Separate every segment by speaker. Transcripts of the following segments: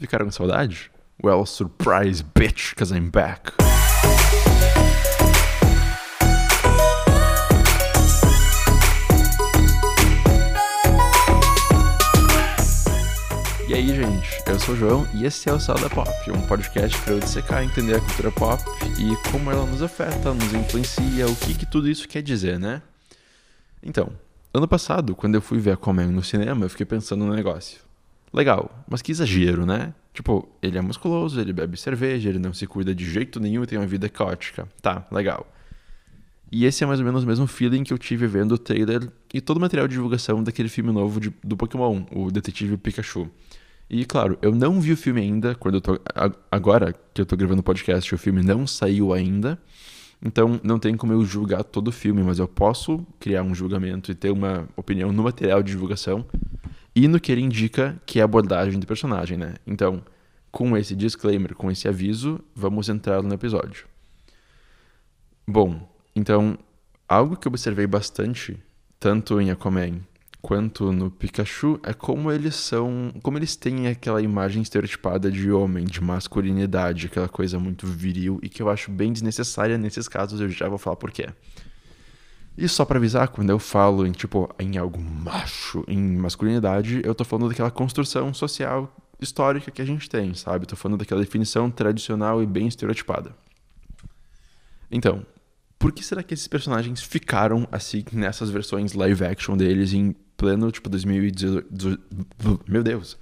Speaker 1: Ficaram com saudade? Well, surprise, bitch, cause I'm back. E aí, gente, eu sou o João e esse é o Sal da Pop, um podcast para eu dissecar, entender a cultura pop e como ela nos afeta, nos influencia, o que, que tudo isso quer dizer, né? Então, ano passado, quando eu fui ver a Aquaman no cinema, eu fiquei pensando no negócio. Legal, mas que exagero, né? Tipo, ele é musculoso, ele bebe cerveja, ele não se cuida de jeito nenhum e tem uma vida caótica. Tá, legal. E esse é mais ou menos o mesmo feeling que eu tive vendo o trailer e todo o material de divulgação daquele filme novo de, do Pokémon, o Detetive Pikachu. E claro, eu não vi o filme ainda, quando eu tô. Agora que eu tô gravando o podcast, o filme não saiu ainda. Então não tem como eu julgar todo o filme, mas eu posso criar um julgamento e ter uma opinião no material de divulgação e no que ele indica que é a abordagem do personagem, né? Então, com esse disclaimer, com esse aviso, vamos entrar no episódio. Bom, então, algo que eu observei bastante, tanto em Aquaman quanto no Pikachu, é como eles são. como eles têm aquela imagem estereotipada de homem, de masculinidade, aquela coisa muito viril e que eu acho bem desnecessária nesses casos, eu já vou falar por quê. E só para avisar, quando eu falo em tipo em algo macho, em masculinidade, eu tô falando daquela construção social histórica que a gente tem, sabe? Tô falando daquela definição tradicional e bem estereotipada. Então, por que será que esses personagens ficaram assim nessas versões live action deles em pleno tipo 2018, meu Deus,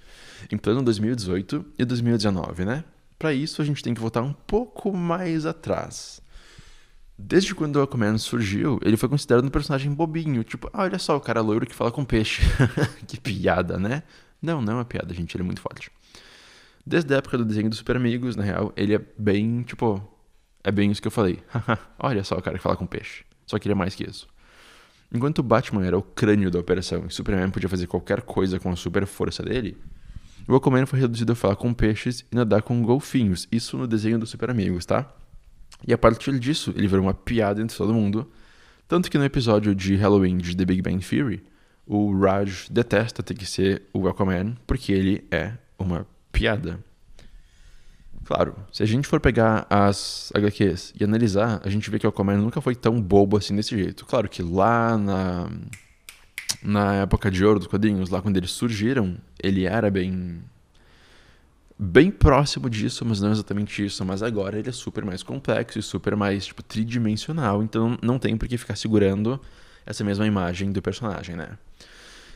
Speaker 1: em pleno 2018 e 2019, né? Para isso a gente tem que voltar um pouco mais atrás. Desde quando o Aquaman surgiu, ele foi considerado um personagem bobinho. Tipo, ah, olha só, o cara loiro que fala com peixe. que piada, né? Não, não é uma piada, gente. Ele é muito forte. Desde a época do desenho dos Super Amigos, na real, ele é bem, tipo... É bem isso que eu falei. olha só o cara que fala com peixe. Só que ele é mais que isso. Enquanto o Batman era o crânio da operação e Superman podia fazer qualquer coisa com a super força dele, o Aquaman foi reduzido a falar com peixes e nadar com golfinhos. Isso no desenho dos Super Amigos, tá? E a partir disso, ele virou uma piada entre todo mundo. Tanto que no episódio de Halloween de The Big Bang Theory, o Raj detesta ter que ser o Aquaman porque ele é uma piada. Claro, se a gente for pegar as HQs e analisar, a gente vê que o Aquaman nunca foi tão bobo assim desse jeito. Claro que lá na, na época de ouro dos quadrinhos, lá quando eles surgiram, ele era bem bem próximo disso, mas não exatamente isso. Mas agora ele é super mais complexo e super mais, tipo, tridimensional. Então não tem por que ficar segurando essa mesma imagem do personagem, né?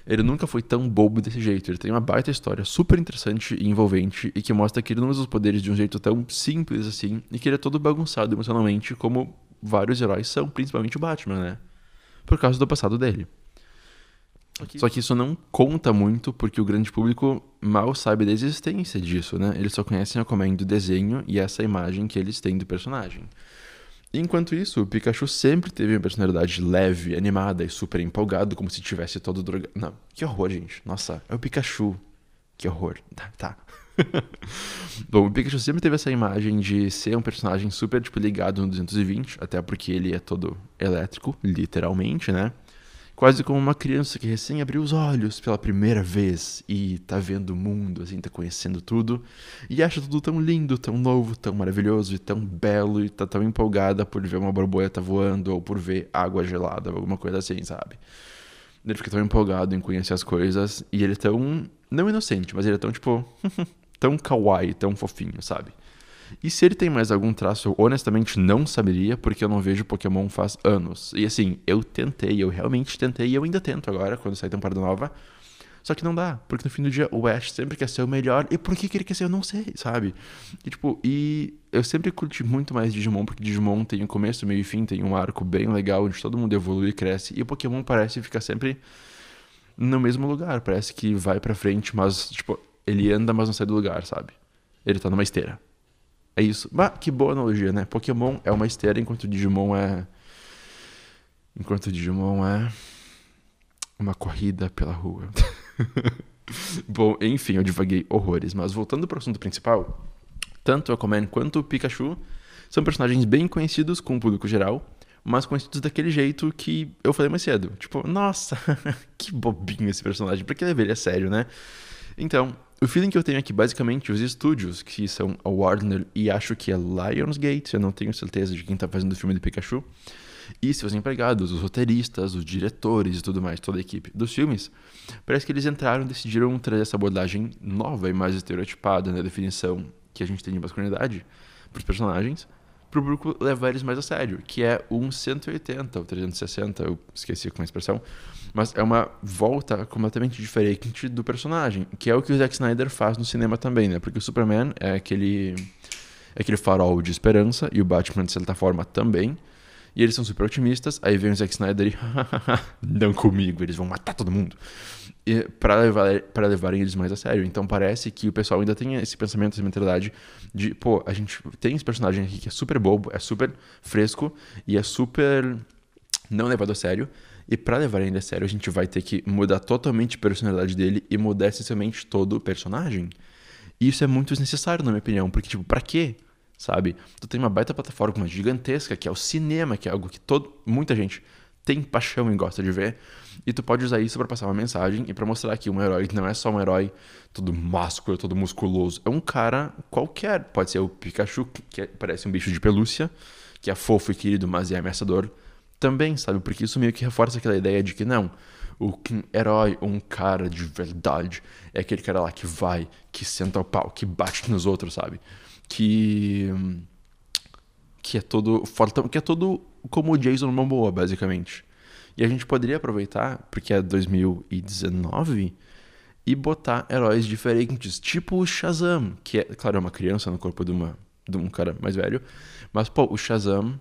Speaker 1: Ele nunca foi tão bobo desse jeito. Ele tem uma baita história super interessante e envolvente e que mostra que ele não usa os poderes de um jeito tão simples assim e que ele é todo bagunçado emocionalmente, como vários heróis são, principalmente o Batman, né? Por causa do passado dele. Só que isso não conta muito porque o grande público mal sabe da existência disso, né? Eles só conhecem a Aquaman do desenho e essa imagem que eles têm do personagem. Enquanto isso, o Pikachu sempre teve uma personalidade leve, animada e super empolgado, como se tivesse todo drogado. Não, que horror, gente. Nossa, é o Pikachu. Que horror. Tá. tá. Bom, o Pikachu sempre teve essa imagem de ser um personagem super, tipo, ligado no 220, até porque ele é todo elétrico, literalmente, né? Quase como uma criança que recém abriu os olhos pela primeira vez e tá vendo o mundo, assim, tá conhecendo tudo e acha tudo tão lindo, tão novo, tão maravilhoso e tão belo e tá tão empolgada por ver uma borboleta voando ou por ver água gelada, alguma coisa assim, sabe? Ele fica tão empolgado em conhecer as coisas e ele é tão, não inocente, mas ele é tão, tipo, tão kawaii, tão fofinho, sabe? E se ele tem mais algum traço, eu honestamente não saberia, porque eu não vejo Pokémon faz anos. E assim, eu tentei, eu realmente tentei, e eu ainda tento agora, quando sai temporada nova. Só que não dá, porque no fim do dia o Ash sempre quer ser o melhor, e por que, que ele quer ser, eu não sei, sabe? E tipo, e eu sempre curti muito mais Digimon, porque Digimon tem um começo, meio e fim, tem um arco bem legal, onde todo mundo evolui e cresce, e o Pokémon parece ficar sempre no mesmo lugar, parece que vai pra frente, mas, tipo, ele anda, mas não sai do lugar, sabe? Ele tá numa esteira. É isso. Mas que boa analogia, né? Pokémon é uma esteira, enquanto Digimon é. Enquanto Digimon é. Uma corrida pela rua. Bom, enfim, eu divaguei horrores. Mas voltando para o assunto principal, tanto o Aquaman quanto o Pikachu são personagens bem conhecidos com o público geral, mas conhecidos daquele jeito que eu falei mais cedo. Tipo, nossa, que bobinho esse personagem, por que levar ele a sério, né? Então, o feeling que eu tenho é basicamente os estúdios, que são a Warner e acho que é Lionsgate, eu não tenho certeza de quem tá fazendo o filme do Pikachu, e seus empregados, os roteiristas, os diretores e tudo mais, toda a equipe dos filmes, parece que eles entraram e decidiram trazer essa abordagem nova e mais estereotipada na definição que a gente tem de masculinidade para os personagens, para o público levar eles mais a sério, que é um 180 ou 360, eu esqueci como é a expressão, mas é uma volta completamente diferente do personagem, que é o que o Zack Snyder faz no cinema também, né? Porque o Superman é aquele é aquele farol de esperança e o Batman de certa forma também. E eles são super otimistas, aí vem o Zack Snyder e não comigo, eles vão matar todo mundo. para levar, para levarem eles mais a sério. Então parece que o pessoal ainda tem esse pensamento, essa mentalidade de, pô, a gente tem esse personagem aqui que é super bobo, é super fresco e é super não levado a sério. E para levar ele a sério, a gente vai ter que mudar totalmente a personalidade dele e mudar essencialmente todo o personagem. E isso é muito desnecessário, na minha opinião, porque, tipo, pra quê? Sabe? Tu tem uma baita plataforma gigantesca, que é o cinema, que é algo que todo, muita gente tem paixão e gosta de ver. E tu pode usar isso para passar uma mensagem e para mostrar que um herói não é só um herói todo másculo, todo musculoso. É um cara qualquer. Pode ser o Pikachu, que parece um bicho de pelúcia, que é fofo e querido, mas é ameaçador também, sabe? Porque isso meio que reforça aquela ideia de que não, o herói, um cara de verdade, é aquele cara lá que vai, que senta o pau, que bate nos outros, sabe? Que que é todo fortão, que é todo como o Jason Momoa, basicamente. E a gente poderia aproveitar, porque é 2019, e botar heróis diferentes, tipo o Shazam, que é, claro, é uma criança no corpo de, uma, de um cara mais velho, mas, pô, o Shazam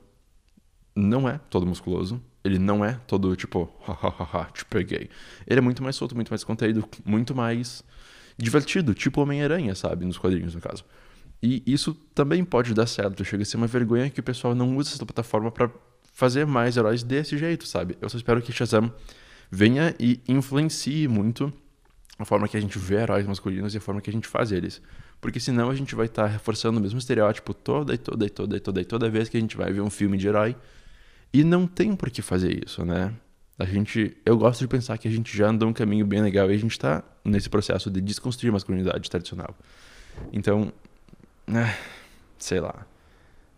Speaker 1: não é todo musculoso. Ele não é todo tipo, hahaha, te peguei. Ele é muito mais solto, muito mais conteúdo, muito mais divertido, tipo Homem-Aranha, sabe? Nos quadrinhos, no caso. E isso também pode dar certo. Chega a ser uma vergonha que o pessoal não usa essa plataforma para fazer mais heróis desse jeito, sabe? Eu só espero que Shazam venha e influencie muito a forma que a gente vê heróis masculinos e a forma que a gente faz eles. Porque senão a gente vai estar tá reforçando o mesmo estereótipo toda e toda e toda e toda e toda vez que a gente vai ver um filme de herói e não tem por que fazer isso, né? A gente, eu gosto de pensar que a gente já andou um caminho bem legal e a gente está nesse processo de desconstruir a masculinidade tradicional. Então, sei lá.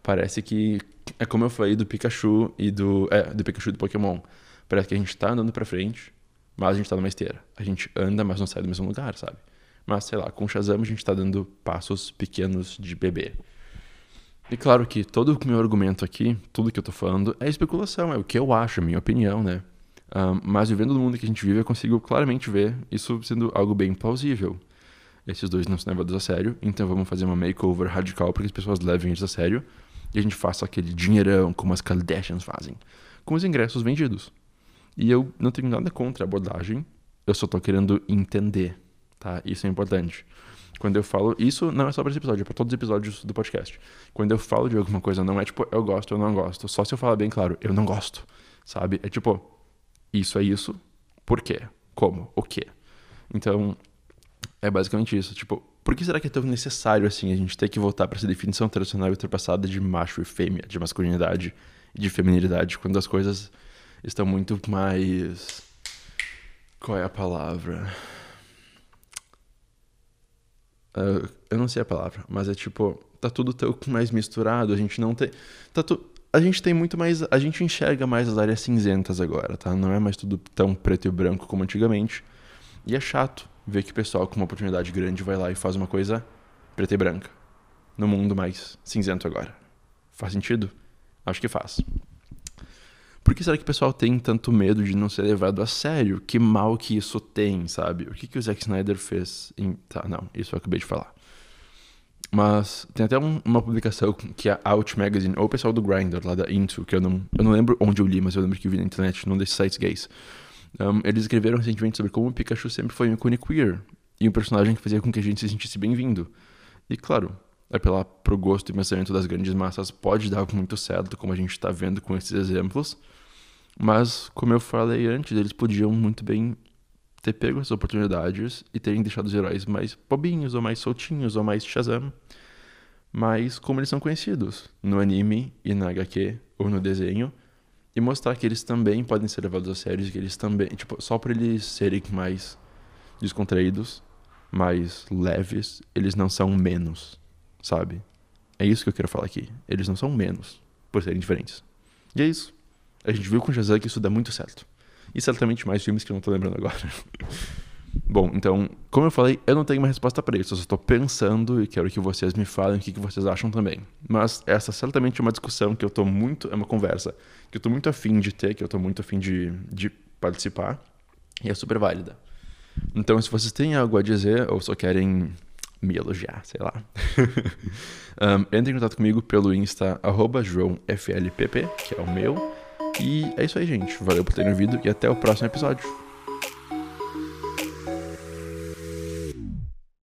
Speaker 1: Parece que é como eu falei do Pikachu e do é, do Pikachu do Pokémon. Parece que a gente está andando para frente, mas a gente está numa esteira. A gente anda, mas não sai do mesmo lugar, sabe? Mas sei lá, com o Shazam a gente está dando passos pequenos de bebê. E claro que todo o meu argumento aqui, tudo que eu tô falando, é especulação, é o que eu acho, a minha opinião, né? Um, mas vivendo no mundo que a gente vive, eu consigo claramente ver isso sendo algo bem plausível. Esses dois não são levados a sério, então vamos fazer uma makeover radical para que as pessoas levem eles a sério e a gente faça aquele dinheirão como as Kardashians fazem, com os ingressos vendidos. E eu não tenho nada contra a abordagem, eu só tô querendo entender, tá? Isso é importante. Quando eu falo. Isso não é só para esse episódio, é para todos os episódios do podcast. Quando eu falo de alguma coisa, não é tipo, eu gosto, eu não gosto. Só se eu falar bem claro, eu não gosto. Sabe? É tipo, isso é isso. Por quê? Como? O quê? Então, é basicamente isso. Tipo, por que será que é tão necessário assim a gente ter que voltar para essa definição tradicional e ultrapassada de macho e fêmea, de masculinidade e de feminilidade, quando as coisas estão muito mais. Qual é a palavra? Uh, eu não sei a palavra, mas é tipo, tá tudo tão mais misturado, a gente não tem. Tá tu, a gente tem muito mais. A gente enxerga mais as áreas cinzentas agora, tá? Não é mais tudo tão preto e branco como antigamente. E é chato ver que o pessoal com uma oportunidade grande vai lá e faz uma coisa preta e branca. No mundo mais cinzento agora. Faz sentido? Acho que faz. Por que será que o pessoal tem tanto medo de não ser levado a sério? Que mal que isso tem, sabe? O que, que o Zack Snyder fez em... Tá, não, isso eu acabei de falar. Mas tem até um, uma publicação que é a Out Magazine, ou o pessoal do Grindr, lá da Into, que eu não, eu não lembro onde eu li, mas eu lembro que eu vi na internet, num desses sites gays. Um, eles escreveram recentemente sobre como o Pikachu sempre foi um ícone queer, e um personagem que fazia com que a gente se sentisse bem-vindo. E claro, apelar pro gosto e pensamento das grandes massas pode dar muito certo, como a gente está vendo com esses exemplos, mas, como eu falei antes, eles podiam muito bem ter pego essas oportunidades e terem deixado os heróis mais bobinhos, ou mais soltinhos, ou mais Shazam. Mas como eles são conhecidos no anime e na HQ ou no desenho, e mostrar que eles também podem ser levados a sério, que eles também, tipo, só por eles serem mais descontraídos, mais leves, eles não são menos, sabe? É isso que eu quero falar aqui. Eles não são menos por serem diferentes. E é isso. A gente viu com Shazam que isso dá muito certo. E certamente mais filmes que eu não tô lembrando agora. Bom, então, como eu falei, eu não tenho uma resposta para isso. Eu só estou pensando e quero que vocês me falem o que, que vocês acham também. Mas essa certamente é uma discussão que eu tô muito. É uma conversa que eu tô muito afim de ter, que eu tô muito afim de, de participar. E é super válida. Então, se vocês têm algo a dizer ou só querem me elogiar, sei lá. um, entre em contato comigo pelo Insta, JoãoFLPP, que é o meu. E é isso aí, gente. Valeu por terem ouvido e até o próximo episódio.